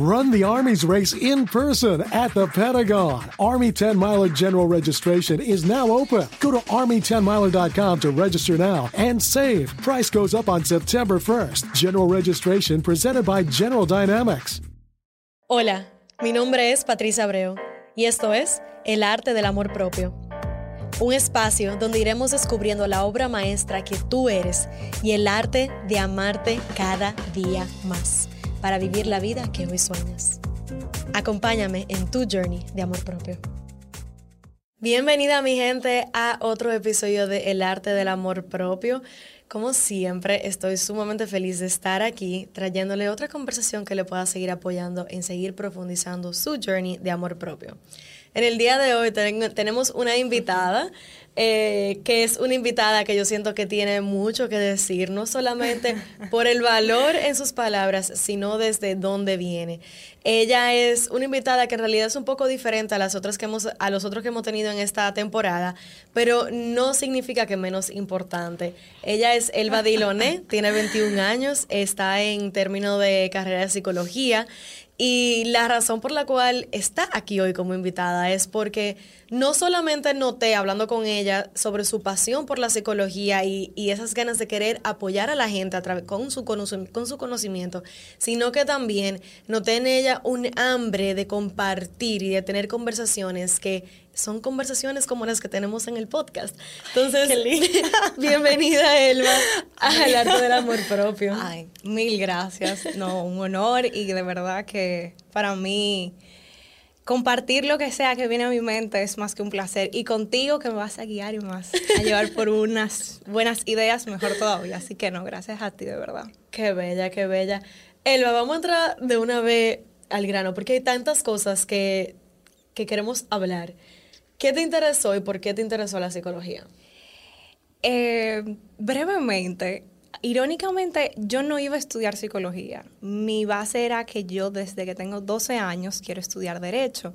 Run the Army's race in person at the Pentagon. Army 10 Miler General Registration is now open. Go to Army10Miler.com to register now and save. Price goes up on September 1st. General registration presented by General Dynamics. Hola, mi nombre es Patricia Abreu y esto es El Arte del Amor Propio. Un espacio donde iremos descubriendo la obra maestra que tú eres y el arte de amarte cada día más para vivir la vida que hoy sueñas. Acompáñame en tu journey de amor propio. Bienvenida mi gente a otro episodio de El arte del amor propio. Como siempre, estoy sumamente feliz de estar aquí trayéndole otra conversación que le pueda seguir apoyando en seguir profundizando su journey de amor propio. En el día de hoy tenemos una invitada eh, que es una invitada que yo siento que tiene mucho que decir, no solamente por el valor en sus palabras, sino desde dónde viene. Ella es una invitada que en realidad es un poco diferente a las otras que hemos, a los otros que hemos tenido en esta temporada, pero no significa que menos importante. Ella es Elba Diloné, tiene 21 años, está en término de carrera de psicología y la razón por la cual está aquí hoy como invitada es porque no solamente noté, hablando con ella, sobre su pasión por la psicología y, esas ganas de querer apoyar a la gente a con, su con su conocimiento, sino que también noté en ella un hambre de compartir y de tener conversaciones que son conversaciones como las que tenemos en el podcast. Entonces, bienvenida Elba al arte del amor propio. Ay, mil gracias. No, un honor y de verdad que para mí compartir lo que sea que viene a mi mente es más que un placer. Y contigo que me vas a guiar y vas a llevar por unas buenas ideas, mejor todavía. Así que no, gracias a ti, de verdad. Qué bella, qué bella. Elba, vamos a entrar de una vez al grano, porque hay tantas cosas que, que queremos hablar. ¿Qué te interesó y por qué te interesó la psicología? Eh, brevemente, irónicamente, yo no iba a estudiar psicología. Mi base era que yo desde que tengo 12 años quiero estudiar derecho,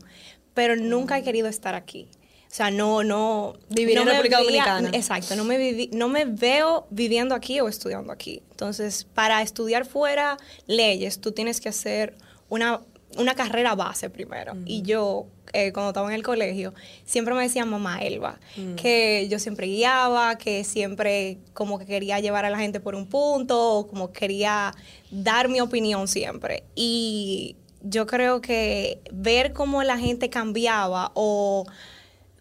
pero nunca he mm. querido estar aquí. O sea, no, no... Vivir en República Dominicana. Exacto, no me, no me veo viviendo aquí o estudiando aquí. Entonces, para estudiar fuera leyes, tú tienes que hacer una, una carrera base primero. Y yo eh, cuando estaba en el colegio, siempre me decían mamá Elba, que yo siempre guiaba, que siempre como que quería llevar a la gente por un punto, o como quería dar mi opinión siempre. Y yo creo que ver cómo la gente cambiaba o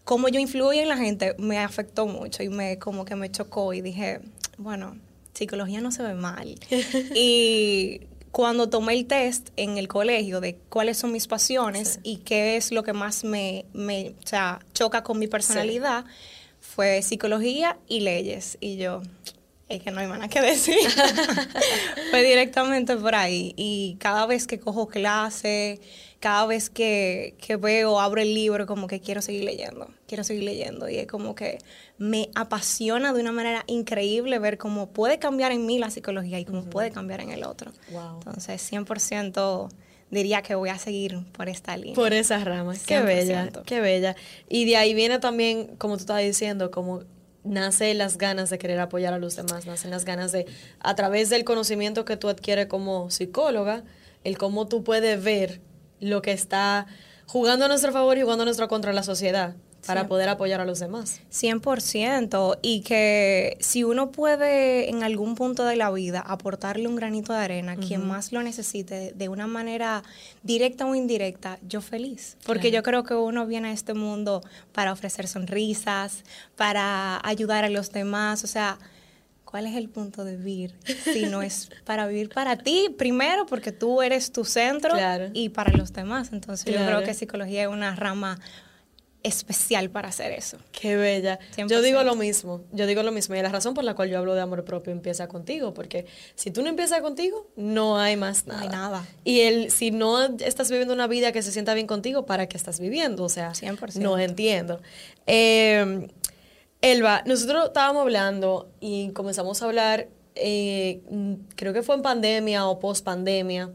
cómo yo influía en la gente me afectó mucho y me como que me chocó y dije, bueno, psicología no se ve mal. y cuando tomé el test en el colegio de cuáles son mis pasiones y qué es lo que más me, me choca con mi personalidad, fue psicología y leyes. Y yo, es que no hay nada que decir. fue directamente por ahí. Y cada vez que cojo clase, cada vez que, que veo, abro el libro, como que quiero seguir leyendo, quiero seguir leyendo. Y es como que me apasiona de una manera increíble ver cómo puede cambiar en mí la psicología y cómo puede cambiar en el otro. Entonces, 100% diría que voy a seguir por esta línea. Por esas ramas. Qué bella, qué bella. Y de ahí viene también, como tú estabas diciendo, como nace las ganas de querer apoyar a los demás, nacen las ganas de, a través del conocimiento que tú adquieres como psicóloga, el cómo tú puedes ver lo que está jugando a nuestro favor y jugando a nuestro contra la sociedad para poder apoyar a los demás. 100%. Y que si uno puede en algún punto de la vida aportarle un granito de arena a quien más lo necesite de una manera directa o indirecta, yo feliz. Porque yo creo que uno viene a este mundo para ofrecer sonrisas, para ayudar a los demás. O sea, ¿cuál es el punto de vivir? Si no es para vivir para ti, primero porque tú eres tu centro y para los demás. Entonces yo creo que psicología es una rama especial para hacer eso. Qué bella. Yo digo lo mismo, yo digo lo mismo. Y la razón por la cual yo hablo de amor propio empieza contigo, porque si tú no empiezas contigo, no hay más nada. No hay nada. Y el, si no estás viviendo una vida que se sienta bien contigo, ¿para qué estás viviendo? O sea, 100%. no entiendo. Eh, Elba, nosotros estábamos hablando y comenzamos a hablar, eh, creo que fue en pandemia o post pandemia,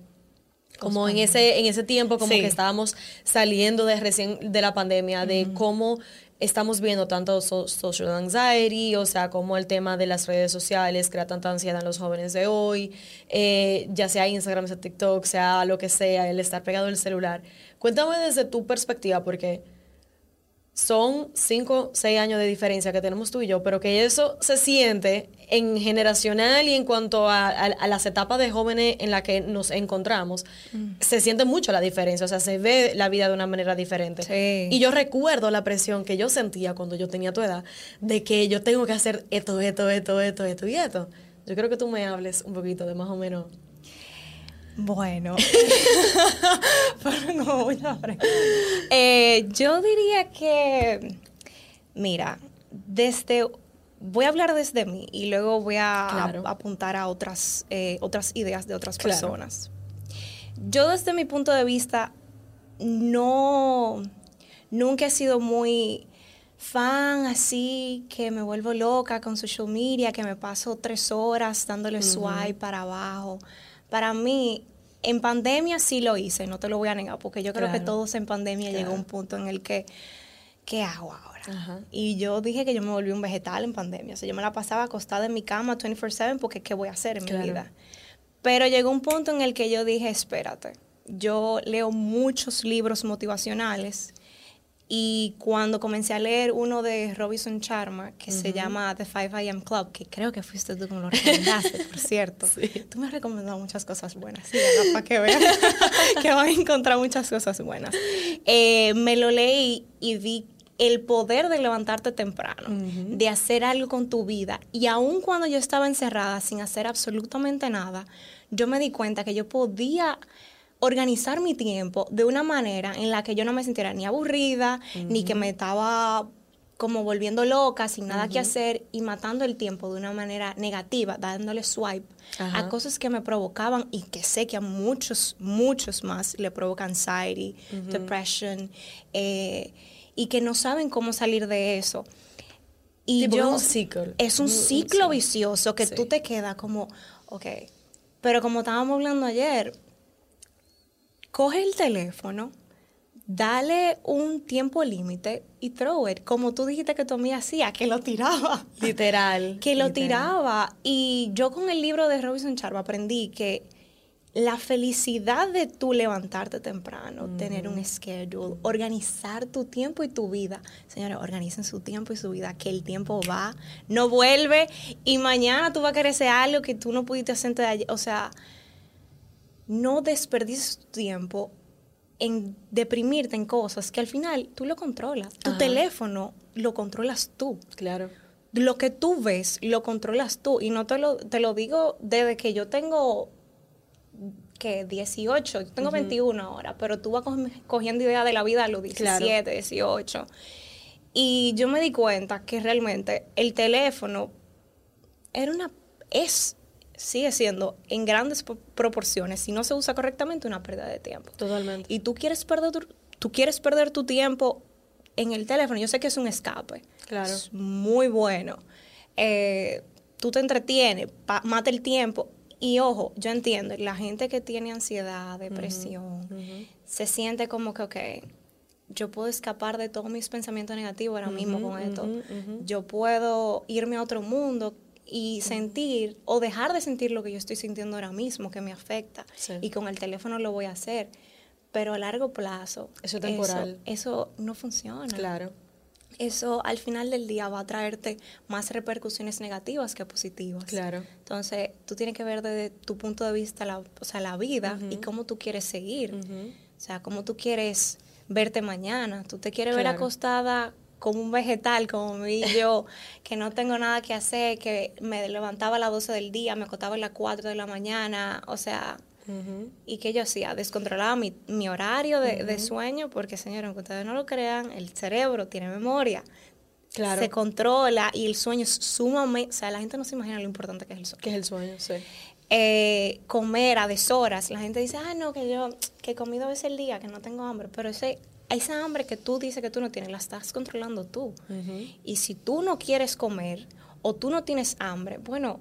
como en ese, en ese tiempo, como que estábamos saliendo de recién de la pandemia, de cómo estamos viendo tanto social anxiety, o sea, como el tema de las redes sociales crea tanta ansiedad en los jóvenes de hoy, eh, ya sea Instagram, sea TikTok, sea lo que sea, el estar pegado al celular. Cuéntame desde tu perspectiva, porque son cinco, seis años de diferencia que tenemos tú y yo, pero que eso se siente en generacional y en cuanto a, las etapas de jóvenes en las que nos encontramos, mm. se siente mucho la diferencia, o sea, se ve la vida de una manera diferente. Y yo recuerdo la presión que yo sentía cuando yo tenía tu edad, de que yo tengo que hacer esto, esto, esto, esto, esto y esto. Yo creo que tú me hables un poquito de más o menos bueno, eh, yo diría que, mira, desde, voy a hablar desde mí y luego voy a, apuntar a otras, eh, otras ideas de otras personas. Yo desde mi punto de vista, no, nunca he sido muy fan así que me vuelvo loca con social media, que me paso tres horas dándole swipe para abajo. Para mí, en pandemia sí lo hice, no te lo voy a negar, porque yo creo que todos en pandemia llegó un punto en el que, ¿qué hago ahora? Y yo dije que yo me volví un vegetal en pandemia. O sea, yo me la pasaba acostada en mi cama 24/7 porque ¿qué voy a hacer en mi vida? Pero llegó un punto en el que yo dije, espérate, yo leo muchos libros motivacionales y cuando comencé a leer uno de Robinson Charma, que se llama The 5 AM Club, que creo que fuiste tú que me lo recomendaste, por cierto. Tú me has recomendado muchas cosas buenas, sí, para que veas que van a encontrar muchas cosas buenas. Eh, me lo leí y vi el poder de levantarte temprano, de hacer algo con tu vida. Y aun cuando yo estaba encerrada sin hacer absolutamente nada, yo me di cuenta que yo podía organizar mi tiempo de una manera en la que yo no me sintiera ni aburrida, ni que me estaba como volviendo loca, sin nada que hacer y matando el tiempo de una manera negativa, dándole swipe a cosas que me provocaban y que sé que a muchos, muchos más le provoca anxiety, depression, eh, y que no saben cómo salir de eso. Y yo, un ciclo. Es un ciclo vicioso que tú te quedas como, ok, pero como estábamos hablando ayer, coge el teléfono, dale un tiempo límite y throw it, como tú dijiste que tu amiga hacía, que lo tiraba. Literal. que lo tiraba. Y yo con el libro de Robinson Charva aprendí que la felicidad de tú levantarte temprano, tener un schedule, organizar tu tiempo y tu vida. Señores, organicen su tiempo y su vida, que el tiempo va, no vuelve y mañana tú vas a querer hacer algo que tú no pudiste hacer de ayer. O sea, no desperdices tu tiempo en deprimirte en cosas que al final tú lo controlas. Tu teléfono lo controlas tú. Claro. Lo que tú ves lo controlas tú. Y no te lo, te lo digo desde que yo tengo que 18, yo tengo 21 ahora, pero tú vas cogiendo idea de la vida a los 17, 18. Y yo me di cuenta que realmente el teléfono era una es sigue siendo en grandes proporciones, si no se usa correctamente, una pérdida de tiempo. Totalmente. Y tú quieres perder tu, tú quieres perder tu tiempo en el teléfono. Yo sé que es un escape. Claro. Es muy bueno. Eh, tú te entretienes, mata el tiempo. Y ojo, yo entiendo, la gente que tiene ansiedad, depresión, se siente como que, ok, yo puedo escapar de todos mis pensamientos negativos ahora mismo con esto. Yo puedo irme a otro mundo y sentir o dejar de sentir lo que yo estoy sintiendo ahora mismo, que me afecta. Y con el teléfono lo voy a hacer. Pero a largo plazo, eso es temporal. Eso, no funciona. Claro. Eso al final del día va a traerte más repercusiones negativas que positivas. Claro. Entonces, tú tienes que ver desde tu punto de vista la, o sea, la vida y cómo tú quieres seguir. O sea, cómo tú quieres verte mañana. Tú te quieres ver acostada como un vegetal, como mi yo, que no tengo nada que hacer, que me levantaba a las 12 del día, me acostaba a las 4 de la mañana, o sea, y que yo hacía, descontrolaba mi, mi horario de, sueño, porque señores, aunque ustedes no lo crean, el cerebro tiene memoria. Claro. Se controla y el sueño es sumamente, o sea, la gente no se imagina lo importante que es el sueño. Que es el sueño, sí. Eh, comer a deshoras. La gente dice, ah, no, que yo, que he comido a veces el día, que no tengo hambre, pero ese esa hambre que tú dices que tú no tienes, la estás controlando tú. Y si tú no quieres comer o tú no tienes hambre, bueno,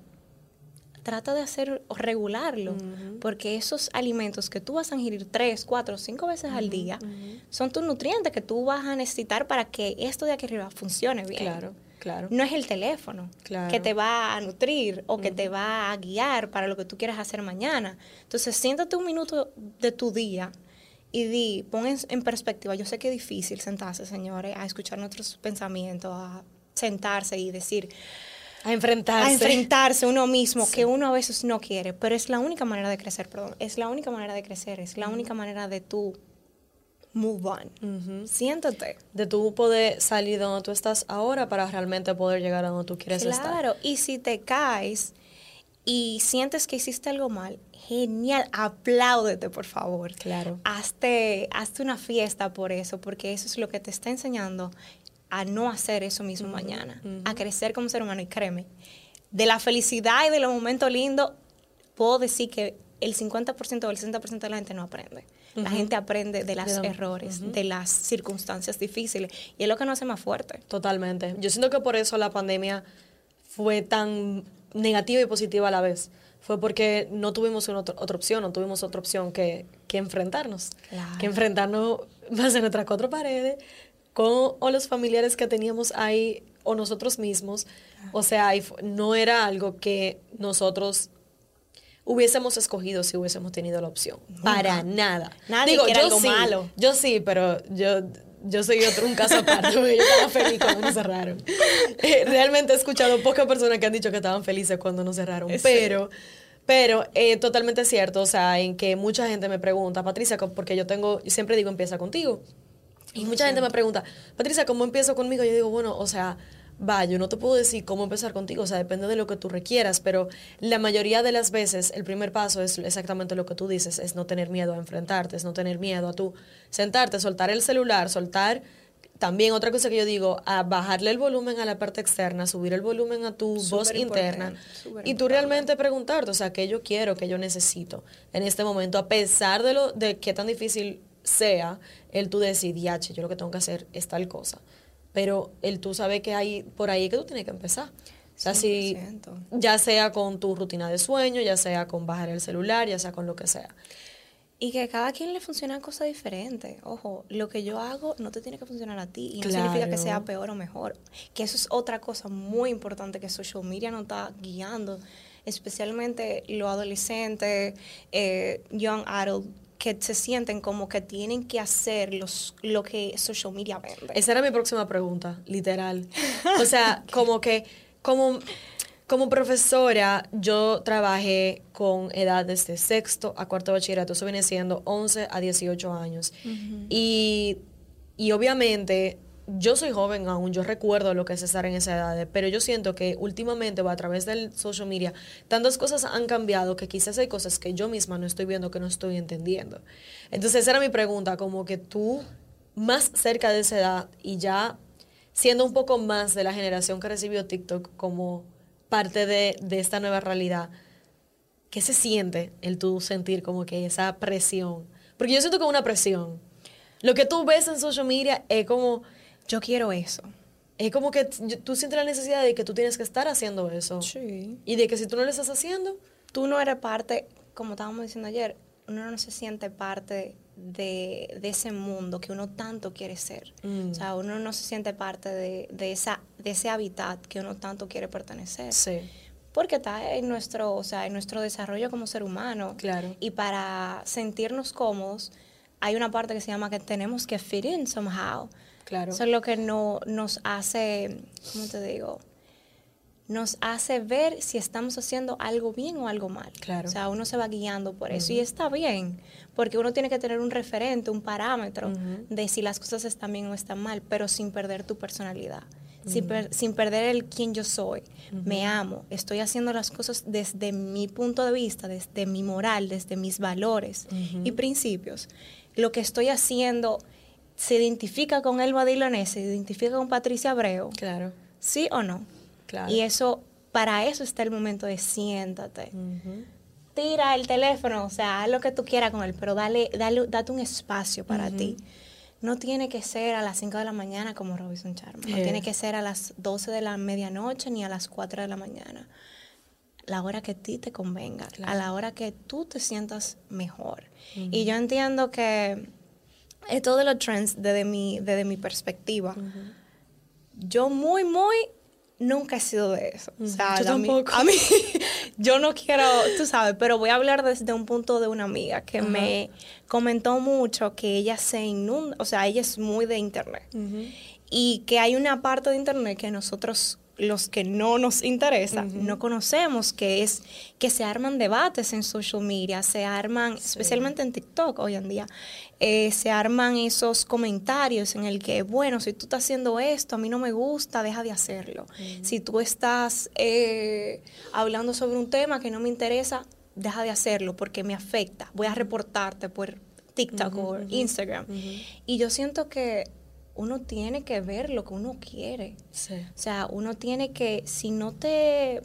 trata de hacer o regularlo, porque esos alimentos que tú vas a ingerir tres, cuatro, cinco veces al día son tus nutrientes que tú vas a necesitar para que esto de aquí arriba funcione bien. Claro. Claro. No es el teléfono Claro. que te va a nutrir o que te va a guiar para lo que tú quieras hacer mañana. Entonces, siéntate un minuto de tu día y di, pon en, en perspectiva. Yo sé que es difícil sentarse, señores, a escuchar nuestros pensamientos, a sentarse y decir, A enfrentarse. a enfrentarse uno mismo, que uno a veces no quiere, pero es la única manera de crecer, perdón, es la única manera de crecer, es la única manera de tú move on. Siéntate. De tú poder salir de donde tú estás ahora para realmente poder llegar a donde tú quieres estar. Claro, y si te caes y sientes que hiciste algo mal, genial, apláudete, por favor. Claro. Hazte, hazte una fiesta por eso, porque eso es lo que te está enseñando a no hacer eso mismo mañana, a crecer como ser humano. Y créeme, de la felicidad y de los momentos lindos, puedo decir que el 50% o el 60% de la gente no aprende. La gente aprende de los errores, de las circunstancias difíciles, y es lo que nos hace más fuerte. Totalmente. Yo siento que por eso la pandemia fue tan negativa y positiva a la vez. Fue porque no tuvimos una otra, otra opción, no tuvimos otra opción que, que enfrentarnos. Claro. Que enfrentarnos más en nuestras cuatro paredes, con o los familiares que teníamos ahí o nosotros mismos. O sea, no era algo que nosotros hubiésemos escogido si hubiésemos tenido la opción. Para nada. Nadie Digo, yo algo sí, malo. yo sí, pero yo, yo soy otro, un caso aparte, porque yo estaba feliz cuando nos cerraron. Eh, realmente he escuchado pocas personas que han dicho que estaban felices cuando nos cerraron, Sí. pero, pero eh, totalmente cierto, o sea, en que mucha gente me pregunta, Patricia, porque yo tengo, siempre digo, empieza contigo. Y mucha gente me pregunta, Patricia, ¿cómo empiezo conmigo? Yo digo, bueno, o sea, va, yo no te puedo decir cómo empezar contigo, o sea, depende de lo que tú requieras, pero la mayoría de las veces el primer paso es exactamente lo que tú dices, es no tener miedo a enfrentarte, es no tener miedo a tú sentarte, soltar el celular, soltar también otra cosa que yo digo, a bajarle el volumen a la parte externa, subir el volumen a tu voz interna y tú realmente preguntarte, o sea, qué yo quiero, qué yo necesito en este momento, a pesar de lo de qué tan difícil sea el tú decir, "Diache, yo lo que tengo que hacer es tal cosa. Pero el tú sabes que hay por ahí que tú tienes que empezar. O sea, si 100%. ya sea con tu rutina de sueño, ya sea con bajar el celular, ya sea con lo que sea. Y que cada quien le funcionan cosas diferentes. Ojo, lo que yo hago no te tiene que funcionar a ti. Y no significa que sea peor o mejor. Que eso es otra cosa muy importante que social media nos está guiando. Especialmente los adolescentes, eh, young adult, que se sienten como que tienen que hacer los, lo que social media vende. Esa era mi próxima pregunta, literal. O sea, como que, como, como profesora, yo trabajé con edades de sexto a cuarto de bachillerato, eso viene siendo 11 a 18 años. y, y obviamente, yo soy joven aún, yo recuerdo lo que es estar en esa edad, pero yo siento que últimamente, o a través del social media, tantas cosas han cambiado que quizás hay cosas que yo misma no estoy viendo, que no estoy entendiendo. Entonces, esa era mi pregunta, como que tú, más cerca de esa edad y ya siendo un poco más de la generación que recibió TikTok como parte de, de esta nueva realidad, ¿qué se siente el tú sentir como que esa presión? Porque yo siento es una presión. Lo que tú ves en social media es como, Yo quiero eso. es como que tú sientes la necesidad de que tú tienes que estar haciendo eso. Sí. Y de que si tú no lo estás haciendo, tú no eres parte, como estábamos diciendo ayer, uno no se siente parte de, de ese mundo que uno tanto quiere ser. Mm. O sea, uno no se siente parte de, de esa, de ese hábitat que uno tanto quiere pertenecer. sí, Porque está en nuestro, o sea, en nuestro desarrollo como ser humano. Claro. Y para sentirnos cómodos, hay una parte que se llama que tenemos que fit in somehow. Claro. Eso es lo que no, nos hace, ¿cómo te digo? Nos hace ver si estamos haciendo algo bien o algo mal. Claro. O sea, uno se va guiando por eso. Y está bien, porque uno tiene que tener un referente, un parámetro de si las cosas están bien o están mal, pero sin perder tu personalidad. Sin, per- sin perder el quién yo soy. Me amo. Estoy haciendo las cosas desde mi punto de vista, desde mi moral, desde mis valores y principios. Lo que estoy haciendo se identifica con Elba Diloné, se identifica con Patricia Abreu. claro. ¿Sí o no? Claro. Y eso, para eso está el momento de siéntate. Tira el teléfono, o sea, haz lo que tú quieras con él, pero dale, dale, date un espacio para ti. No tiene que ser a las 5 de la mañana como Robinson Charma. No Eh. tiene que ser a las 12 de la medianoche ni a las 4 de la mañana. la hora que a ti te convenga, a la hora que tú te sientas mejor. Y yo entiendo que esto de los trends desde mi, desde mi perspectiva, yo muy, muy nunca he sido de eso. O sea, yo tampoco. a mí, yo no quiero, tú sabes, pero voy a hablar desde un punto de una amiga que me comentó mucho que ella se inunda, o sea, ella es muy de internet. Y que hay una parte de internet que nosotros los que no nos interesa, no conocemos, que es que se arman debates en social media, se arman, especialmente en TikTok hoy en día, eh, se arman esos comentarios en el que, bueno, si tú estás haciendo esto, a mí no me gusta, deja de hacerlo. Si tú estás eh, hablando sobre un tema que no me interesa, deja de hacerlo porque me afecta. Voy a reportarte por TikTok o Instagram. Y yo siento que uno tiene que ver lo que uno quiere. O sea, uno tiene que, si no te,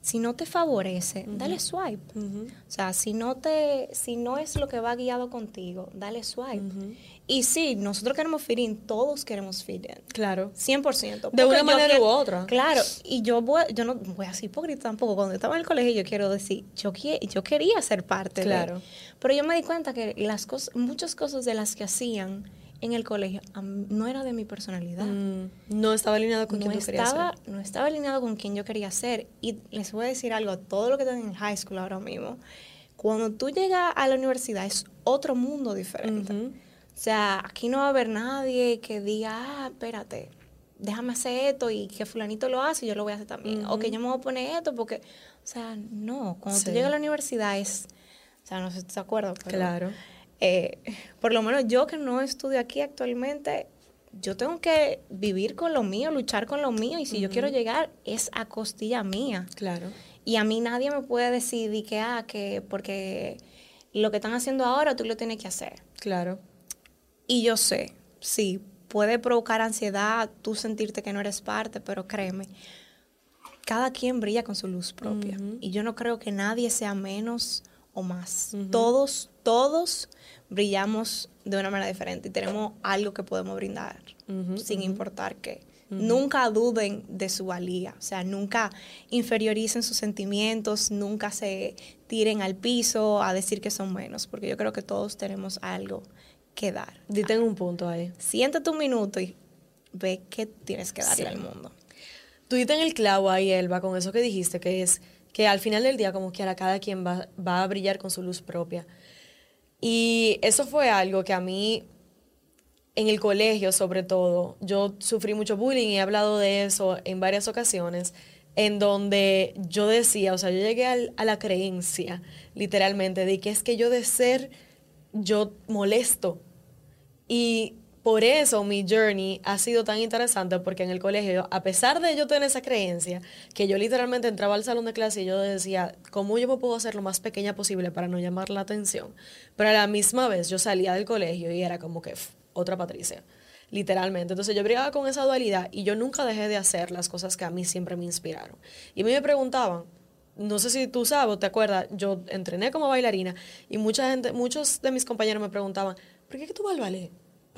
si no te favorece, dale swipe. O sea, si no te, si no es lo que va guiado contigo, dale swipe. Y sí, nosotros queremos fit in, todos queremos fit in. Claro. 100%. De una manera u otra. Claro, y yo voy, yo no voy así hipócrita tampoco. Cuando estaba en el colegio yo quiero decir, yo, yo quería ser parte claro. Pero yo me di cuenta que las cosas, muchas cosas de las que hacían, en el colegio no era de mi personalidad. Mm, no estaba alineado con quien yo quería ser. No estaba alineado con quien yo quería ser. Y les voy a decir algo, todo lo que están en high school ahora mismo, cuando tú llegas a la universidad es otro mundo diferente. O sea, aquí no va a haber nadie que diga, ah, espérate, déjame hacer esto y que fulanito lo hace y yo lo voy a hacer también. O que yo me voy a poner esto porque, o sea, no, cuando tú llegas a la universidad es, o sea, no sé si te acuerdas, pero... Claro eh, por lo menos yo que no estudio aquí actualmente, yo tengo que vivir con lo mío, luchar con lo mío, y si yo quiero llegar es a costilla mía. Claro. Y a mí nadie me puede decir que, ah, que porque lo que están haciendo ahora tú lo tienes que hacer. Claro. Y yo sé, sí, puede provocar ansiedad, tú sentirte que no eres parte, pero créeme, cada quien brilla con su luz propia. Y yo no creo que nadie sea menos o más. Todos, todos brillamos de una manera diferente y tenemos algo que podemos brindar, sin importar qué. Nunca duden de su valía, o sea, nunca inferioricen sus sentimientos, nunca se tiren al piso a decir que son menos, porque yo creo que todos tenemos algo que dar. Dite un punto ahí. Siéntate un minuto y ve qué tienes que darle al mundo. Tú diste en el clavo ahí, Elba, con eso que dijiste, que es que al final del día, como quiera, cada quien va, va a brillar con su luz propia. Y eso fue algo que a mí, en el colegio sobre todo, yo sufrí mucho bullying y he hablado de eso en varias ocasiones, en donde yo decía, o sea, yo llegué a la creencia, literalmente, de que es que yo de ser, yo molesto. Y por eso mi journey ha sido tan interesante porque en el colegio, a pesar de yo tener esa creencia, que yo literalmente entraba al salón de clase y yo decía, ¿cómo yo me puedo hacer lo más pequeña posible para no llamar la atención? Pero a la misma vez yo salía del colegio y era como que otra Patricia, literalmente. Entonces yo brigaba con esa dualidad y yo nunca dejé de hacer las cosas que a mí siempre me inspiraron. Y a mí me preguntaban, no sé si tú sabes o te acuerdas, yo entrené como bailarina y mucha gente, muchos de mis compañeros me preguntaban, ¿por qué tú vas al ballet?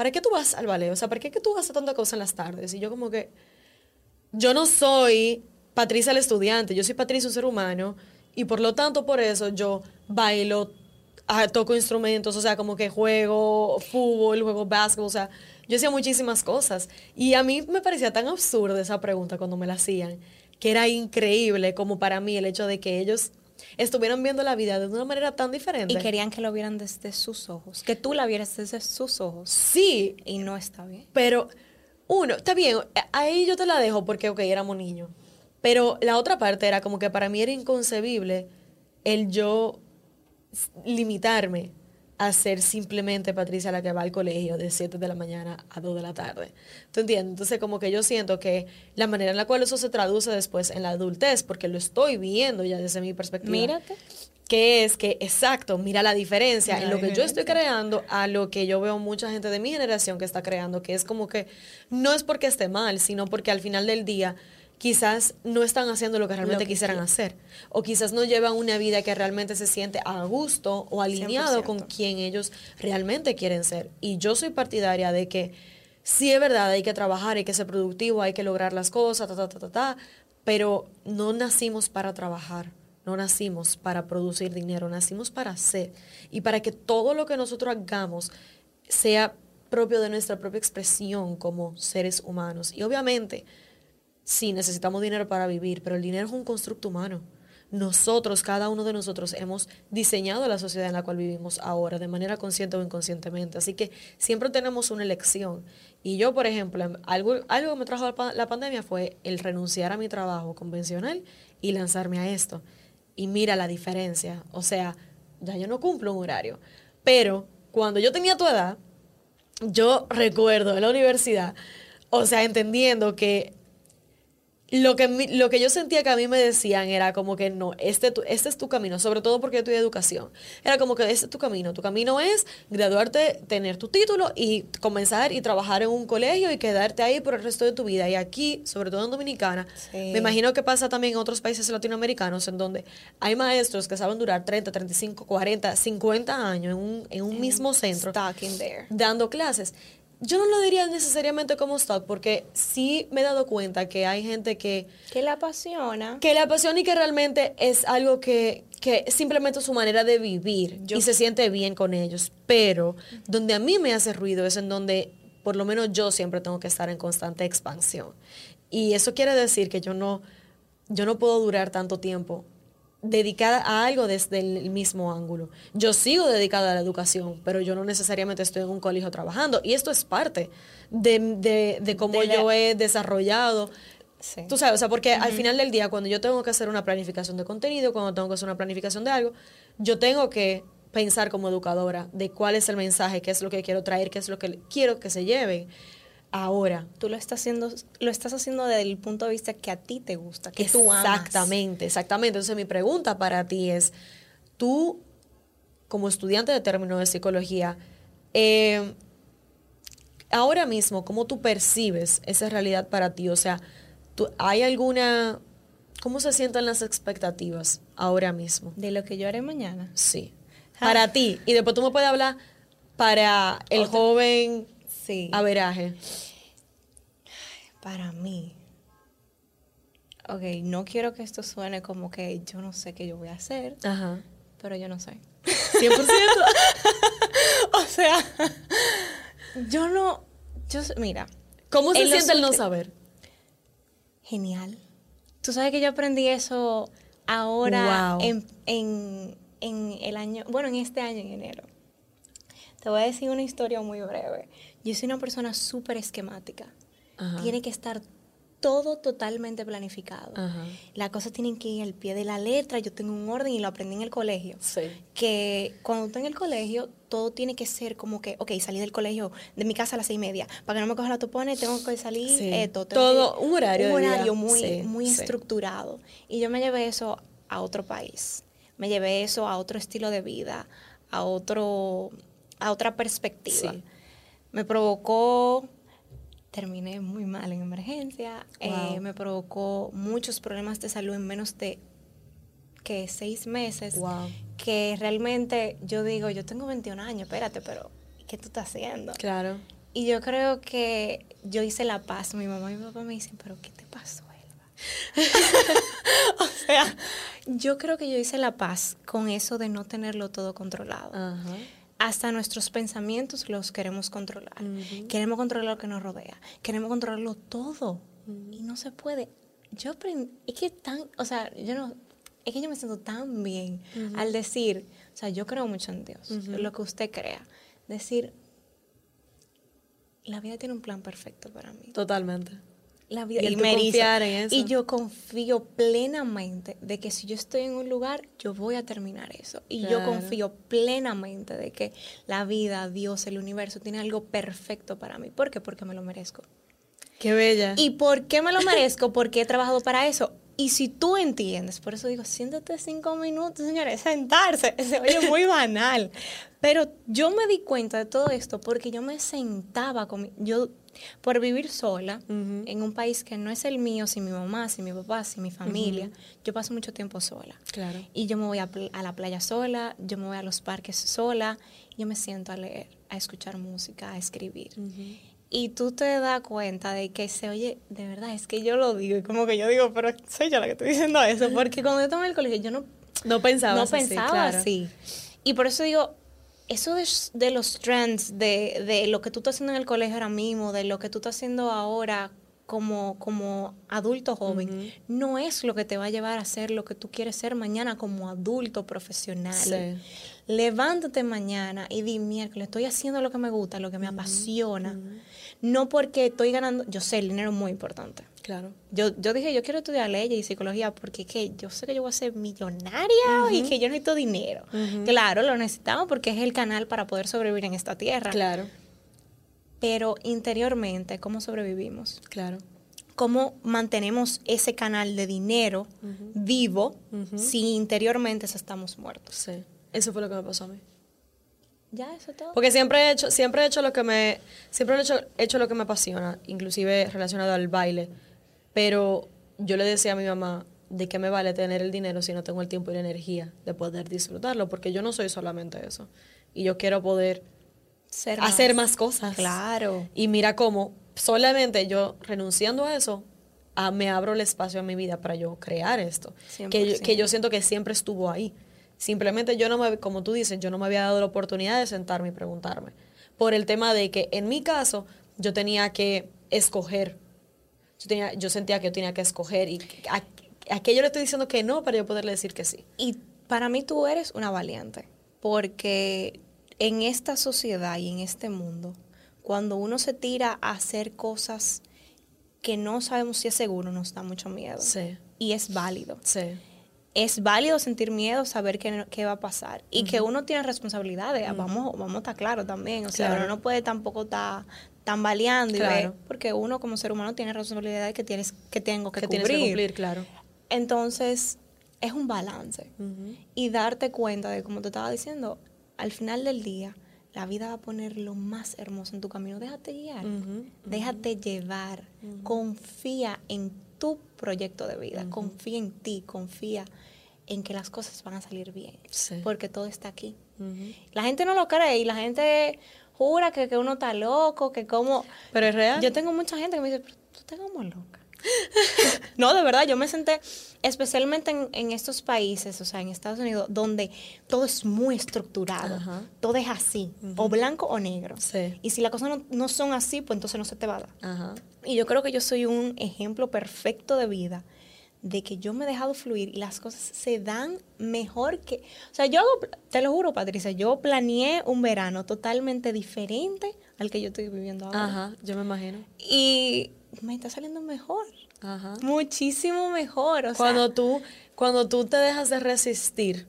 ¿Para qué tú vas al ballet? O sea, ¿para qué que tú haces tanta cosa en las tardes? Y yo como que, yo no soy Patricia el estudiante, yo soy Patricia un ser humano y por lo tanto por eso yo bailo, ah, toco instrumentos, o sea, como que juego fútbol, juego básquetbol, o sea, yo hacía muchísimas cosas. Y a mí me parecía tan absurda esa pregunta cuando me la hacían, que era increíble como para mí el hecho de que ellos estuvieran viendo la vida de una manera tan diferente. Y querían que lo vieran desde sus ojos, que tú la vieras desde sus ojos. Sí. Y no está bien. Pero, uno, está bien, ahí yo te la dejo porque, ok, éramos niños. Pero la otra parte era como que para mí era inconcebible el yo limitarme a ser simplemente Patricia la que va al colegio de 7 de la mañana a 2 de la tarde. ¿Tú entiendes? Entonces como que yo siento que la manera en la cual eso se traduce después en la adultez, porque lo estoy viendo ya desde mi perspectiva. Mírate. Que es que, exacto, mira la diferencia en lo que yo estoy creando a lo que yo veo mucha gente de mi generación que está creando, que es como que no es porque esté mal, sino porque al final del día quizás no están haciendo lo que realmente quisieran hacer. O quizás no llevan una vida que realmente se siente a gusto o alineado con quien ellos realmente quieren ser. Y yo soy partidaria de que sí es verdad, hay que trabajar, hay que ser productivo, hay que lograr las cosas, ta, ta, ta, ta, ta pero no nacimos para trabajar, no nacimos para producir dinero, nacimos para hacer y para que todo lo que nosotros hagamos sea propio de nuestra propia expresión como seres humanos. Y obviamente, sí, necesitamos dinero para vivir, pero el dinero es un constructo humano nosotros, cada uno de nosotros, hemos diseñado la sociedad en la cual vivimos ahora, de manera consciente o inconscientemente. Así que siempre tenemos una elección. Y yo, por ejemplo, em, algo, algo que me trajo la pandemia fue el renunciar a mi trabajo convencional y lanzarme a esto. Y mira la diferencia. O sea, ya yo no cumplo un horario. Pero cuando yo tenía tu edad, yo recuerdo en la universidad, o sea, entendiendo que lo que, lo que yo sentía que a mí me decían era como que no, este, este es tu camino, sobre todo porque yo estudié educación. Era como que este es tu camino. Tu camino es graduarte, tener tu título y comenzar y trabajar en un colegio y quedarte ahí por el resto de tu vida. Y aquí, sobre todo en Dominicana, me imagino que pasa también en otros países latinoamericanos en donde hay maestros que saben durar 30, 35, 40, 50 años en un, en un mismo centro dando clases yo no lo diría necesariamente como stock, porque sí me he dado cuenta que hay gente que... Que le apasiona. Que le apasiona y que realmente es algo que, que simplemente es su manera de vivir y se siente bien con ellos. Pero donde a mí me hace ruido es en donde, por lo menos yo siempre tengo que estar en constante expansión. Y eso quiere decir que yo no, yo no puedo durar tanto tiempo dedicada a algo desde el mismo ángulo. Yo sigo dedicada a la educación, pero yo no necesariamente estoy en un colegio trabajando. Y esto es parte de, de, cómo yo he desarrollado. Tú sabes, o sea, porque al final del día, cuando yo tengo que hacer una planificación de contenido, cuando tengo que hacer una planificación de algo, yo tengo que pensar como educadora de cuál es el mensaje, qué es lo que quiero traer, qué es lo que quiero que se lleven ahora. Tú lo estás haciendo, lo estás haciendo desde el punto de vista que a ti te gusta, que tú amas. Exactamente, exactamente. Entonces mi pregunta para ti es, tú como estudiante de términos de psicología, eh, ahora mismo, ¿cómo tú percibes esa realidad para ti? O sea, ¿hay alguna... ¿Cómo se sienten las expectativas ahora mismo? De lo que yo haré mañana. Sí. Ah. Para ti. Y después tú me puedes hablar para el joven Sí. Averaje. Para mí. Ok, no quiero que esto suene como que yo no sé qué yo voy a hacer. Ajá. Pero yo no sé. 100%. o sea, yo no. Yo, mira. ¿Cómo se siente el no saber? Genial. Tú sabes que yo aprendí eso ahora en, en el año. Bueno, en este año, en enero. Te voy a decir una historia muy breve. Yo soy una persona súper esquemática. Tiene que estar todo totalmente planificado. Las cosas tienen que ir al pie de la letra. Yo tengo un orden y lo aprendí en el colegio. Sí. Que cuando estoy en el colegio, todo tiene que ser como que, ok, salí del colegio de mi casa a las seis y media. Para que no me coja la topone, tengo que salir esto. todo, un horario. Un horario muy, muy estructurado. Y yo me llevé eso a otro país. Me llevé eso a otro estilo de vida, a otro a otra perspectiva. Me provocó, terminé muy mal en emergencia, eh, me provocó muchos problemas de salud en menos de que seis meses, que realmente yo digo, yo tengo 21 años, espérate, pero ¿qué tú estás haciendo? Claro. Y yo creo que yo hice la paz. Mi mamá y mi papá me dicen, pero ¿qué te pasó, Elba? o sea, yo creo que yo hice la paz con eso de no tenerlo todo controlado. Ajá hasta nuestros pensamientos los queremos controlar. Queremos controlar lo que nos rodea. Queremos controlarlo todo. Y no se puede. Yo aprendí, es que tan, o sea, yo no, es que yo me siento tan bien al decir, o sea, yo creo mucho en Dios, lo que usted crea. Decir, la vida tiene un plan perfecto para mí. Totalmente la vida. Y, me confiar en eso. y yo confío plenamente de que si yo estoy en un lugar, yo voy a terminar eso. Y yo confío plenamente de que la vida, Dios, el universo tiene algo perfecto para mí. ¿Por qué? Porque me lo merezco. Qué bella. ¿Y por qué me lo merezco? Porque he trabajado para eso. Y si tú entiendes, por eso digo, siéntate cinco minutos, señores, sentarse, se oye muy banal. Pero yo me di cuenta de todo esto porque yo me sentaba con mi, yo por vivir sola en un país que no es el mío, sin mi mamá, sin mi papá, sin mi familia, yo paso mucho tiempo sola. Claro. Y yo me voy a, la playa sola, yo me voy a los parques sola, yo me siento a leer, a escuchar música, a escribir. y tú te das cuenta de que se oye, de verdad, es que yo lo digo, y como que yo digo, pero soy yo la que estoy diciendo eso, porque cuando yo en el colegio yo no, no pensaba no así, pensaba claro. así. Y por eso digo, eso de, de los trends, de, de lo que tú estás haciendo en el colegio ahora mismo, de lo que tú estás haciendo ahora como, como adulto joven, no es lo que te va a llevar a ser lo que tú quieres ser mañana como adulto profesional. Sí. Levántate mañana y di, miércoles, estoy haciendo lo que me gusta, lo que me apasiona. No porque estoy ganando, yo sé, el dinero es muy importante. Claro. Yo, yo dije, yo quiero estudiar leyes y psicología porque ¿qué? yo sé que yo voy a ser millonaria y que yo necesito dinero. Claro, lo necesitamos porque es el canal para poder sobrevivir en esta tierra. Claro. Pero interiormente, ¿cómo sobrevivimos? Claro. ¿Cómo mantenemos ese canal de dinero vivo si interiormente estamos muertos? Sí. Eso fue lo que me pasó a mí. Ya, eso es todo. Porque siempre he hecho, siempre he hecho lo que me, siempre he hecho, he hecho lo que me apasiona, inclusive relacionado al baile. Pero yo le decía a mi mamá, ¿de qué me vale tener el dinero si no tengo el tiempo y la energía de poder disfrutarlo? Porque yo no soy solamente eso. Y yo quiero poder Ser hacer más cosas. Claro. Y mira cómo solamente yo renunciando a eso, a- me abro el espacio en mi vida para yo crear esto. Que yo, que yo siento que siempre estuvo ahí. Simplemente yo no me, como tú dices, yo no me había dado la oportunidad de sentarme y preguntarme. Por el tema de que en mi caso yo tenía que escoger. Yo, tenía, yo sentía que yo tenía que escoger y a, a qué yo le estoy diciendo que no para yo poderle decir que sí. Y para mí tú eres una valiente, porque en esta sociedad y en este mundo, cuando uno se tira a hacer cosas que no sabemos si es seguro, nos da mucho miedo. Sí. Y es válido. Sí. Es válido sentir miedo, saber qué, va a pasar. Y que uno tiene responsabilidades. vamos, vamos a estar claros también. O sea, Claro. uno no puede tampoco estar tambaleando y Claro. ver, porque uno como ser humano tiene responsabilidades que tienes que tengo que, Que cubrir. tienes que cumplir, claro. Entonces, es un balance. Y darte cuenta de, como te estaba diciendo, al final del día, la vida va a poner lo más hermoso en tu camino. Déjate guiar, déjate llevar, confía en tu proyecto de vida, confía en ti, confía en que las cosas van a salir bien, Sí. porque todo está aquí. La gente no lo cree y la gente que, que uno está loco, que como... Pero es real. Yo tengo mucha gente que me dice, pero tú estás como loca. no, de verdad, yo me senté, especialmente en, en estos países, o sea, en Estados Unidos, donde todo es muy estructurado, Ajá. todo es así, o blanco o negro. Sí. Y si las cosas no, no son así, pues entonces no se te va a dar. Ajá. Y yo creo que yo soy un ejemplo perfecto de vida, de que yo me he dejado fluir y las cosas se dan mejor que... O sea, yo hago, te lo juro, Patricia, yo planeé un verano totalmente diferente al que yo estoy viviendo ahora. Ajá. Yo me imagino. Y me está saliendo mejor. Ajá. Muchísimo mejor. O cuando sea, tú cuando tú te dejas de resistir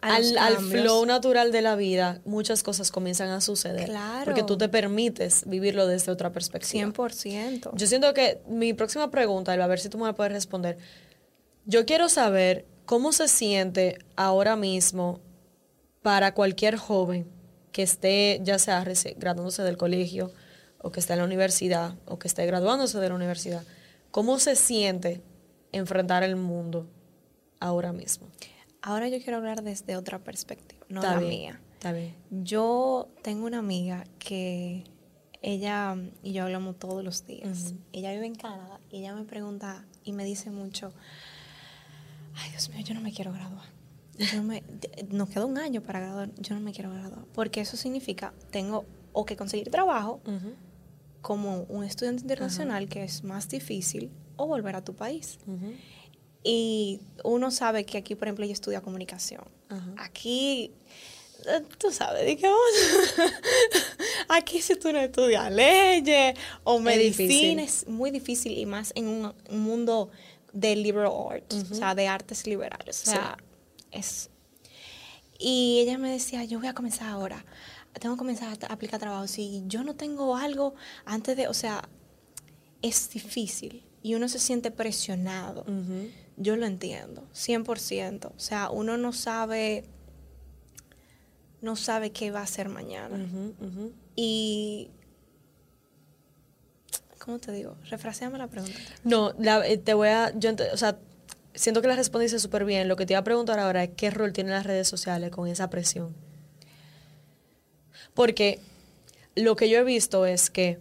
al, al flow natural de la vida, muchas cosas comienzan a suceder. Claro. Porque tú te permites vivirlo desde otra perspectiva. 100%. Yo siento que mi próxima pregunta, a ver si tú me la puedes responder. Yo quiero saber cómo se siente ahora mismo para cualquier joven que esté, ya sea graduándose del colegio, o que esté en la universidad, o que esté graduándose de la universidad. ¿Cómo se siente enfrentar el mundo ahora mismo? Ahora yo quiero hablar desde otra perspectiva, no Está la bien, mía. Está bien. Yo tengo una amiga que ella y yo hablamos todos los días. Ella vive en Canadá y ella me pregunta y me dice mucho, ay Dios mío, yo no me quiero graduar. Yo me- nos queda un año para graduar, yo no me quiero graduar. Porque eso significa, tengo o que conseguir trabajo como un estudiante internacional, que es más difícil, o volver a tu país. Y uno sabe que aquí, por ejemplo, ella estudia comunicación. Aquí, eh, tú sabes, ¿de qué vamos? aquí si tú no estudias leyes o medicina, es muy difícil y más en un mundo de liberal arts, o sea, de artes liberales. O sea, es... Y ella me decía, yo voy a comenzar ahora, tengo que comenzar a aplicar trabajo. Si yo no tengo algo antes de, o sea, es difícil y uno se siente presionado. Yo lo entiendo, 100%. O sea, uno no sabe, no sabe qué va a hacer mañana. Y, ¿cómo te digo? Refraseame la pregunta. No, eh, te voy a, yo, o sea, siento que la respondiste súper bien. Lo que te iba a preguntar ahora es qué rol tienen las redes sociales con esa presión. Porque lo que yo he visto es que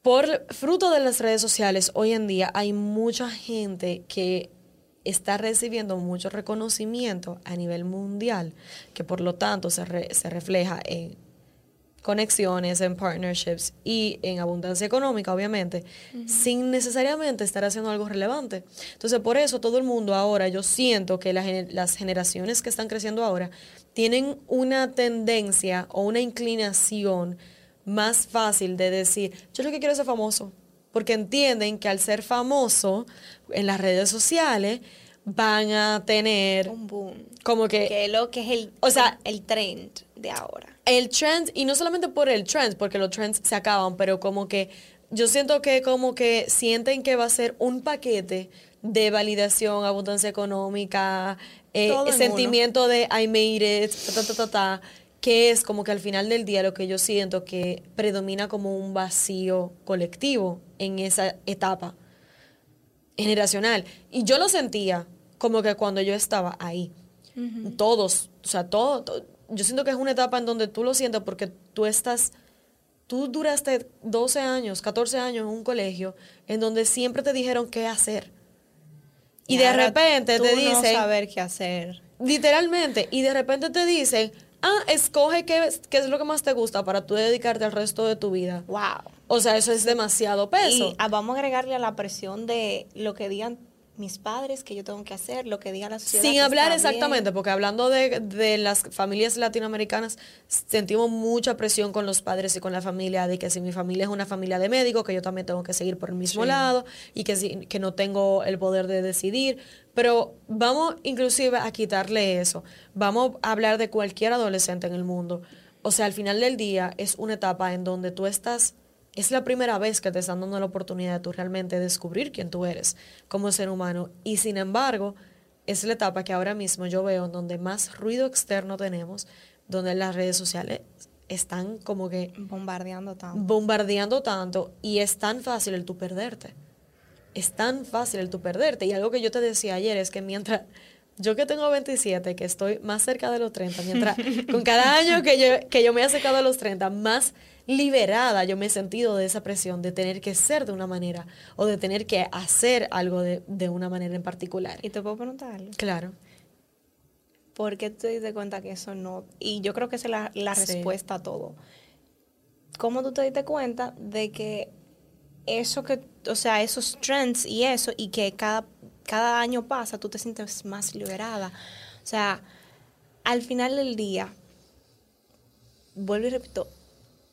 por fruto de las redes sociales, hoy en día hay mucha gente que está recibiendo mucho reconocimiento a nivel mundial, que por lo tanto se refleja en conexiones, en partnerships y en abundancia económica, obviamente, sin necesariamente estar haciendo algo relevante. Entonces, por eso todo el mundo ahora, yo siento que las generaciones que están creciendo ahora tienen una tendencia o una inclinación más fácil de decir, yo lo que quiero es ser famoso, porque entienden que al ser famoso en las redes sociales van a tener un boom. Como que, que lo que es el o sea, el trend de ahora. El trend y no solamente por el trend, porque los trends se acaban, pero como que yo siento que como que sienten que va a ser un paquete de validación, abundancia económica, eh, sentimiento de I made it, ta, ta, ta, ta, que es como que al final del día lo que yo siento que predomina como un vacío colectivo en esa etapa generacional. Y yo lo sentía como que cuando yo estaba ahí. Todos, o sea, todo, yo siento que es una etapa en donde tú lo sientes porque tú estás, tú duraste 12 años, 14 años en un colegio en donde siempre te dijeron qué hacer. Y, de repente te dicen... No saber qué hacer. Literalmente, y de repente te dicen, ah, escoge qué, qué, es lo que más te gusta para tú dedicarte al resto de tu vida. Wow. O sea, eso es demasiado peso. Y ah, vamos a agregarle a la presión de lo que digan mis padres, que yo tengo que hacer, lo que diga la sociedad. Sin hablar exactamente, porque hablando de, de, las familias latinoamericanas, sentimos mucha presión con los padres y con la familia, de que si mi familia es una familia de médicos, que yo también tengo que seguir por el mismo lado y que, si, que no tengo el poder de decidir. Pero vamos inclusive a quitarle eso. Vamos a hablar de cualquier adolescente en el mundo. O sea, al final del día es una etapa en donde tú estás es la primera vez que te están dando la oportunidad de tú realmente descubrir quién tú eres como ser humano. Y sin embargo, es la etapa que ahora mismo yo veo donde más ruido externo tenemos, donde las redes sociales están como que... Bombardeando tanto. Bombardeando tanto y es tan fácil el tú perderte. Es tan fácil el tú perderte. Y algo que yo te decía ayer es que mientras yo que tengo 27, que estoy más cerca de los 30, mientras con cada año que yo, que yo me he acercado a los 30, más liberada yo me he sentido de esa presión de tener que ser de una manera o de tener que hacer algo de, una manera en particular. ¿Y te puedo preguntar algo? Claro. ¿Por qué te diste cuenta que eso no? Y yo creo que esa es la, respuesta a todo. ¿Cómo tú te diste cuenta de que eso que, o sea, esos trends y eso, y que cada, cada año pasa, tú te sientes más liberada? O sea, al final del día, vuelvo y repito,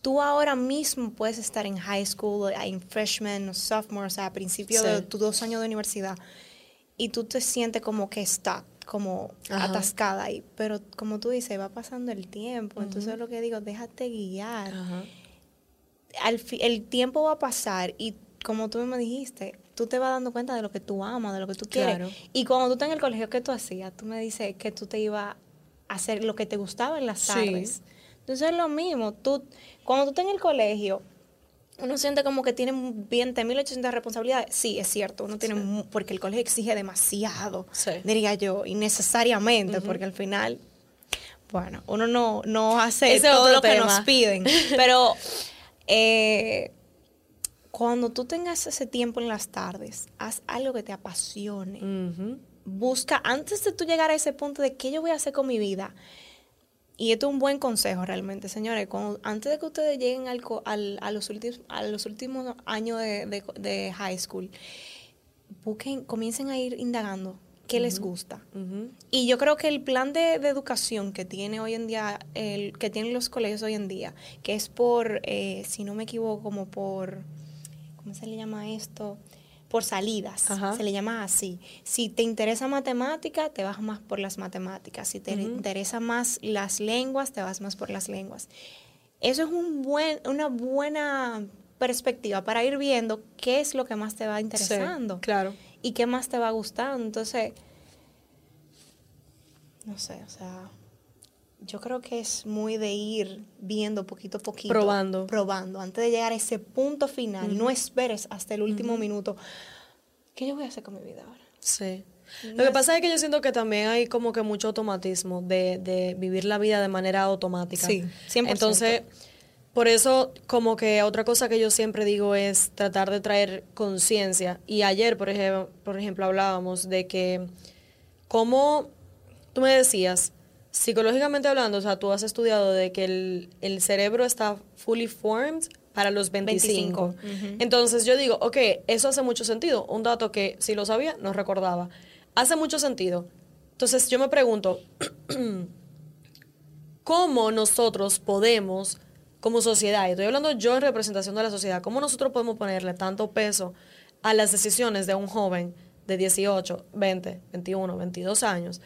tú ahora mismo puedes estar en high school, en freshman o sophomore, o sea, a principio de tus dos años de universidad, y tú te sientes como que está como atascada ahí. Pero como tú dices, va pasando el tiempo. Entonces lo que digo, déjate guiar. Al el tiempo va a pasar y como tú me dijiste, tú te vas dando cuenta de lo que tú amas, de lo que tú quieres. Y cuando tú estás en el colegio, ¿qué tú hacías? Tú me dices que tú te ibas a hacer lo que te gustaba en las tardes. Entonces es lo mismo. Tú, cuando tú estás en el colegio, uno siente como que tiene 20.800 responsabilidades. Sí, es cierto, uno tiene, porque el colegio exige demasiado, diría yo, innecesariamente, porque al final, bueno, uno no, no hace todo lo que nos piden. Pero eh, cuando tú tengas ese tiempo en las tardes, haz algo que te apasione. Busca, antes de tú llegar a ese punto de qué yo voy a hacer con mi vida, y esto es un buen consejo realmente, señores. antes de que ustedes lleguen al, a, los últimos, a los últimos años de, high school, busquen, comiencen a ir indagando qué les gusta. Y yo creo que el plan de, educación que tiene hoy en día, el, que tienen los colegios hoy en día, que es por, eh, si no me equivoco, como por, ¿cómo se le llama esto? por salidas, se le llama así. Si te interesa matemática, te vas más por las matemáticas. Si te interesa más las lenguas, te vas más por las lenguas. Eso es un buen, una buena perspectiva para ir viendo qué es lo que más te va interesando. claro. Y qué más te va gustando. Entonces, no sé, o sea, yo creo que es muy de ir viendo poquito a poquito. Probando. Probando. Antes de llegar a ese punto final, no esperes hasta el último minuto. ¿Qué yo voy a hacer con mi vida ahora? Sí. Lo que pasa es que yo siento que también hay como que mucho automatismo de, de vivir la vida de manera automática. Sí, 100%. Entonces, Por eso, como que otra cosa que yo siempre digo es tratar de traer conciencia. Y ayer, por ejemplo, por ejemplo, hablábamos de que, como tú me decías, psicológicamente hablando, o sea, tú has estudiado de que el, el cerebro está fully formed para los 25. Entonces yo digo, ok, eso hace mucho sentido. Un dato que si lo sabía, no recordaba. Hace mucho sentido. Entonces yo me pregunto, ¿cómo nosotros podemos como sociedad, y estoy hablando yo en representación de la sociedad, ¿cómo nosotros podemos ponerle tanto peso a las decisiones de un joven de 18, 20, 21, 22 años,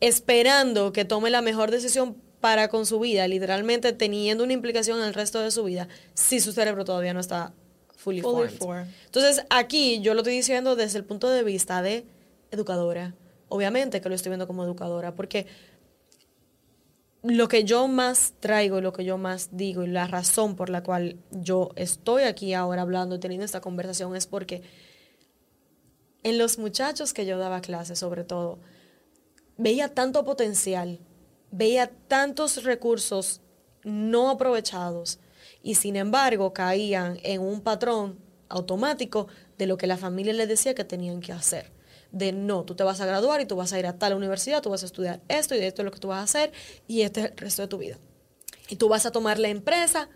esperando que tome la mejor decisión para con su vida, literalmente teniendo una implicación en el resto de su vida, si su cerebro todavía no está fully, formed. Entonces, aquí yo lo estoy diciendo desde el punto de vista de educadora. Obviamente que lo estoy viendo como educadora, porque lo que yo más traigo, lo que yo más digo y la razón por la cual yo estoy aquí ahora hablando y teniendo esta conversación es porque en los muchachos que yo daba clases, sobre todo, veía tanto potencial, veía tantos recursos no aprovechados y sin embargo caían en un patrón automático de lo que la familia les decía que tenían que hacer de no, tú te vas a graduar y tú vas a ir a tal universidad, tú vas a estudiar esto y esto es lo que tú vas a hacer y este es el resto de tu vida. Y tú vas a tomar la empresa,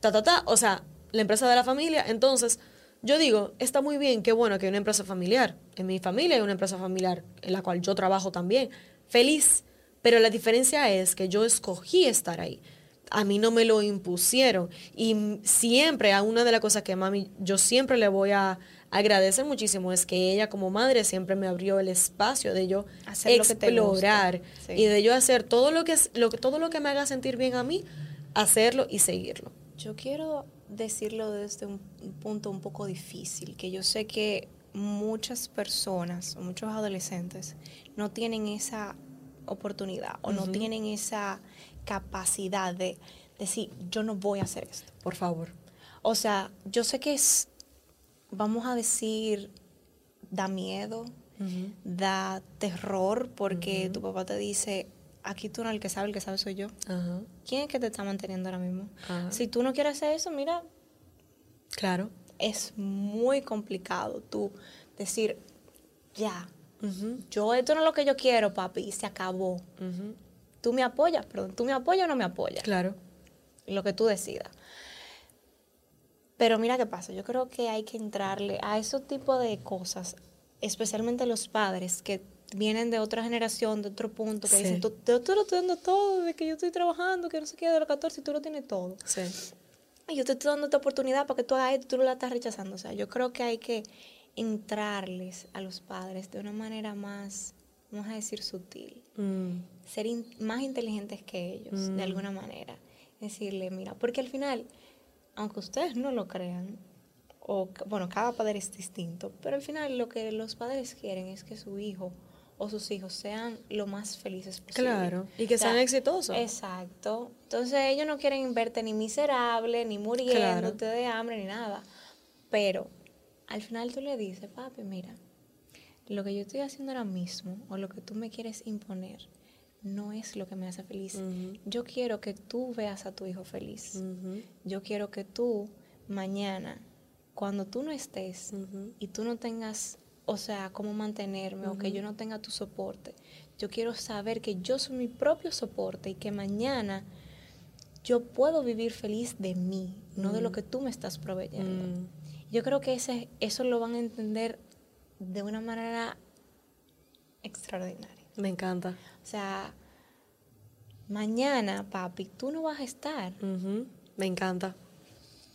ta, ta, ta, o sea, la empresa de la familia. Entonces, yo digo, está muy bien, qué bueno que hay una empresa familiar. En mi familia hay una empresa familiar en la cual yo trabajo también. Feliz. Pero la diferencia es que yo escogí estar ahí. A mí no me lo impusieron. Y siempre, a una de las cosas que mami, yo siempre le voy a agradecer muchísimo es que ella como madre siempre me abrió el espacio de yo hacer explorar y de yo hacer todo lo que lo que todo lo que me haga sentir bien a mí, hacerlo y seguirlo. Yo quiero decirlo desde un, punto un poco difícil, que yo sé que muchas personas muchos adolescentes no tienen esa oportunidad o no tienen esa capacidad de decir, yo no voy a hacer esto. Por favor. O sea, yo sé que es vamos a decir, da miedo, da terror, porque tu papá te dice, aquí tú no el que sabe, el que sabe soy yo. ¿Quién es que te está manteniendo ahora mismo? Si tú no quieres hacer eso, mira. Claro. Es muy complicado tú decir, ya, yo esto no es lo que yo quiero, papi, y se acabó. Tú me apoyas, perdón, tú me apoyas o no me apoyas. Claro. Lo que tú decidas. Pero mira qué pasa, yo creo que hay que entrarle a ese tipo de cosas, especialmente los padres que vienen de otra generación, de otro punto, que dicen, tú, tú, lo estoy dando todo, de que yo estoy trabajando, que no sé qué, de los 14 y tú lo tienes todo. Sí. Y yo te estoy dando esta oportunidad para que tú hagas esto tú lo estás rechazando. O sea, yo creo que hay que entrarles a los padres de una manera más, vamos a decir, sutil. Mm. Ser más inteligentes que ellos, de mm. alguna manera. Decirle, mira, porque al final aunque ustedes no lo crean, o bueno, cada padre es distinto, pero al final lo que los padres quieren es que su hijo o sus hijos sean lo más felices posible. Claro, y que sean exitosos. Exacto. Entonces ellos no quieren verte ni miserable, ni muriéndote de hambre, ni nada. Pero al final tú le dices, papi, mira, lo que yo estoy haciendo ahora mismo, o lo que tú me quieres imponer, no es lo que me hace feliz. Yo quiero que tú veas a tu hijo feliz. Yo quiero que tú mañana, cuando tú no estés y tú no tengas, o sea, cómo mantenerme o que yo no tenga tu soporte, yo quiero saber que yo soy mi propio soporte y que mañana yo puedo vivir feliz de mí, no de lo que tú me estás proveyendo. Yo creo que ese, eso lo van a entender de una manera extraordinaria. Me encanta. O sea, mañana, papi, tú no vas a estar. Me encanta.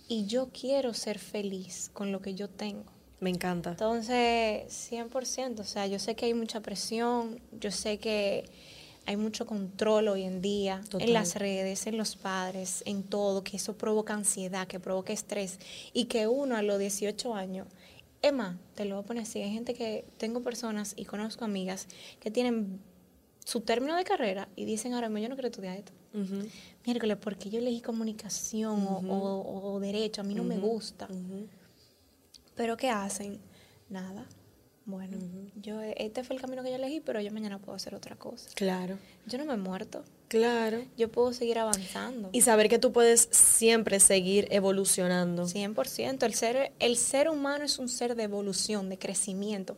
Y yo quiero ser feliz con lo que yo tengo. Me encanta. Entonces, 100%, o sea, yo sé que hay mucha presión, yo sé que hay mucho control hoy en día en las redes, en los padres, en todo, que eso provoca ansiedad, que provoca estrés y que uno a los 18 años Emma, te lo voy a poner así, hay gente que, tengo personas y conozco amigas que tienen su término de carrera y dicen ahora mismo yo no quiero estudiar esto. Miércoles, porque yo elegí comunicación o, derecho, a mí no me gusta. Pero ¿qué hacen? Nada. bueno, yo este fue el camino que yo elegí, pero yo mañana puedo hacer otra cosa. Claro. Yo no me he muerto. Claro. Yo puedo seguir avanzando. Y saber que tú puedes siempre seguir evolucionando. 100%. El ser, el ser humano es un ser de evolución, de crecimiento.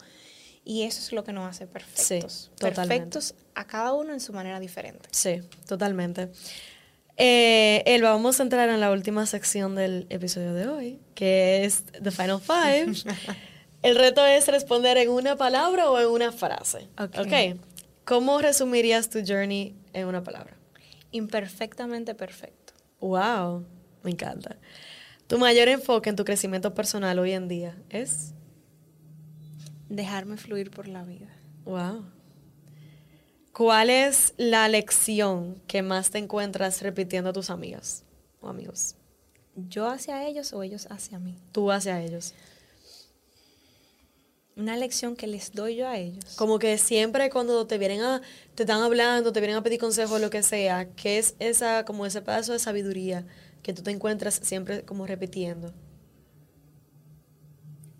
Y eso es lo que nos hace perfectos. Sí, totalmente. perfectos a cada uno en su manera diferente. Sí, totalmente. Eh, Elba, vamos a entrar en la última sección del episodio de hoy, que es The Final Five. El reto es responder en una palabra o en una frase. Ok. ok. ¿Cómo resumirías tu journey en una palabra? Imperfectamente perfecto. Wow, me encanta. Tu mayor enfoque en tu crecimiento personal hoy en día es. Dejarme fluir por la vida. Wow. ¿Cuál es la lección que más te encuentras repitiendo a tus amigas o amigos? Yo hacia ellos o ellos hacia mí. Tú hacia ellos. Una lección que les doy yo a ellos. Como que siempre cuando te vienen a, te están hablando, te vienen a pedir consejos, lo que sea, que es esa, como ese pedazo de sabiduría que tú te encuentras siempre como repitiendo.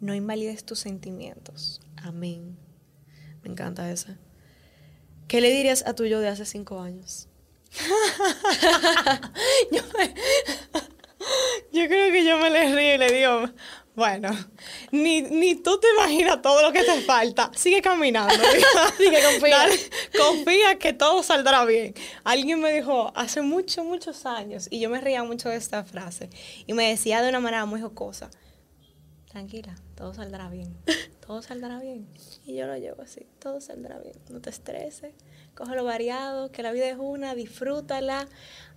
No invalides tus sentimientos. Amén. Me encanta esa. ¿Qué le dirías a tu yo de hace cinco años? Yo creo que yo me le río y le digo, bueno, ni, ni tú te imaginas todo lo que te falta. Sigue caminando. Sigue, confía. Dale, confía que todo saldrá bien. Alguien me dijo hace muchos, muchos años, y yo me reía mucho de esta frase, y me decía de una manera muy jocosa, tranquila, todo saldrá bien, todo saldrá bien. Y yo lo llevo así, todo saldrá bien, no te estreses, cógelo variado, que la vida es una, disfrútala,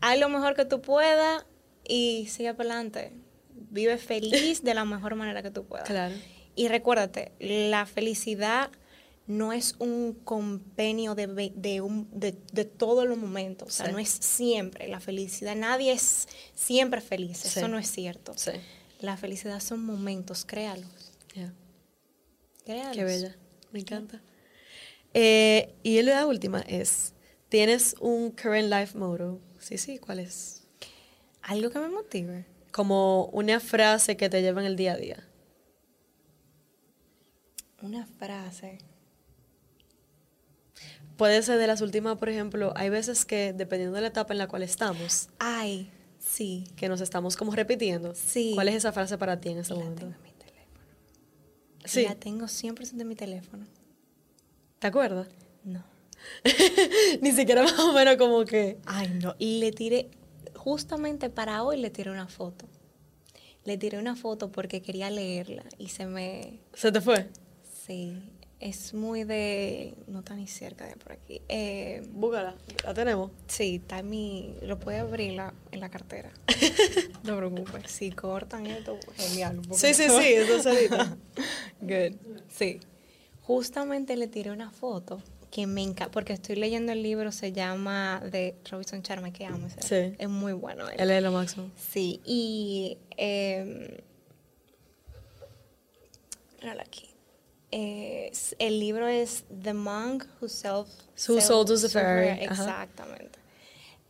haz lo mejor que tú puedas y sigue para adelante. Vive feliz de la mejor manera que tú puedas. Claro. Y recuérdate, la felicidad no es un compenio de, de, un- de, de todos los momentos. O sea, Sí. no es siempre. La felicidad, nadie es siempre feliz. Sí. Eso no es cierto. Sí. La felicidad son momentos, créalos. Ya. créalos. Qué bella. Me encanta. Eh, y la última es, ¿tienes un current life motto? Sí, sí, ¿cuál es? Algo que me motive. Como una frase que te lleva en el día a día. Una frase. Puede ser de las últimas, por ejemplo, hay veces que dependiendo de la etapa en la cual estamos, Ay, sí. que nos estamos como repitiendo. Sí. ¿Cuál es esa frase para ti en este la momento? tengo. Sí. La tengo 100% en mi teléfono. ¿Te acuerdas? No. Ni siquiera más o menos como que... Ay, no. Y le tiré, justamente para hoy le tiré una foto. Le tiré una foto porque quería leerla y se me... ¿Se te fue? Sí, es muy de... No está ni cerca de por aquí. Eh, Búscala, la tenemos. sí, está en mi... Lo puede abrir la- en la cartera. no preocupes. Si cortan esto, genial. Sí, sí, sí, eso solita. Good. Sí. Justamente le tiré una foto que me encanta, porque estoy leyendo el libro, se llama de Robinson Charma, que amo ese. Sí. Es muy bueno. él. Él es lo máximo. Sí, y... Eh, aquí. Eh, el libro es The Monk Who Self... Who Sold Lucifer, ajá. Exactamente.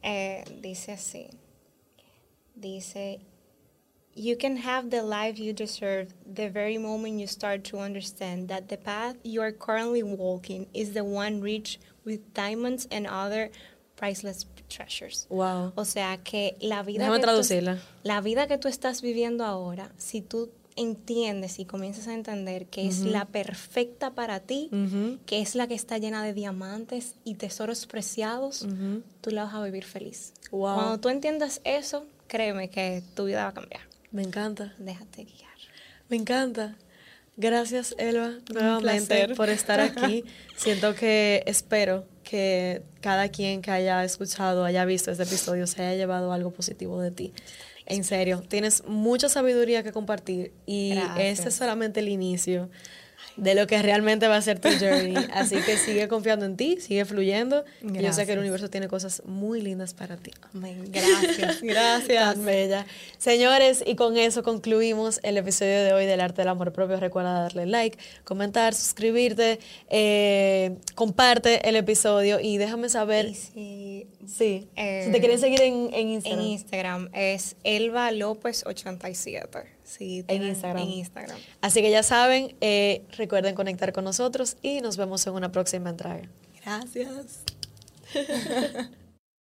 Eh, dice así. Dice... You can have the life you deserve the very moment you start to understand that the path you are currently walking is the one rich with diamonds and other priceless treasures. Wow. O sea que la vida Déjame que tú- la vida que tú estás viviendo ahora, si tú entiendes y comienzas a entender que es la perfecta para ti, que es la que está llena de diamantes y tesoros preciados, Ujú. tú la vas a vivir feliz. Wow. Cuando tú entiendas eso, créeme que tu vida va a cambiar. Me encanta. Déjate guiar. Me encanta. Gracias, Elba, nuevamente por estar aquí. Siento que espero que cada quien que haya escuchado, haya visto este episodio, se haya llevado algo positivo de ti. En serio, tienes mucha sabiduría que compartir y Gracias. este es solamente el inicio de lo que realmente va a ser tu journey. Así que sigue confiando en ti, sigue fluyendo. y Yo sé que Gracias. el universo tiene cosas muy lindas para ti. Amén. Gracias. Gracias. Bella. Señores, y con eso concluimos el episodio de hoy del Arte del Amor Propio. Recuerda darle like, comentar, suscribirte, eh, comparte el episodio y déjame saber si sí, eh, si te quieren seguir en, en Instagram. en Instagram es Elba López 87. Sí, en Instagram. En Instagram. Así que ya saben, eh, recuerden conectar con nosotros y nos vemos en una próxima entrega. Gracias.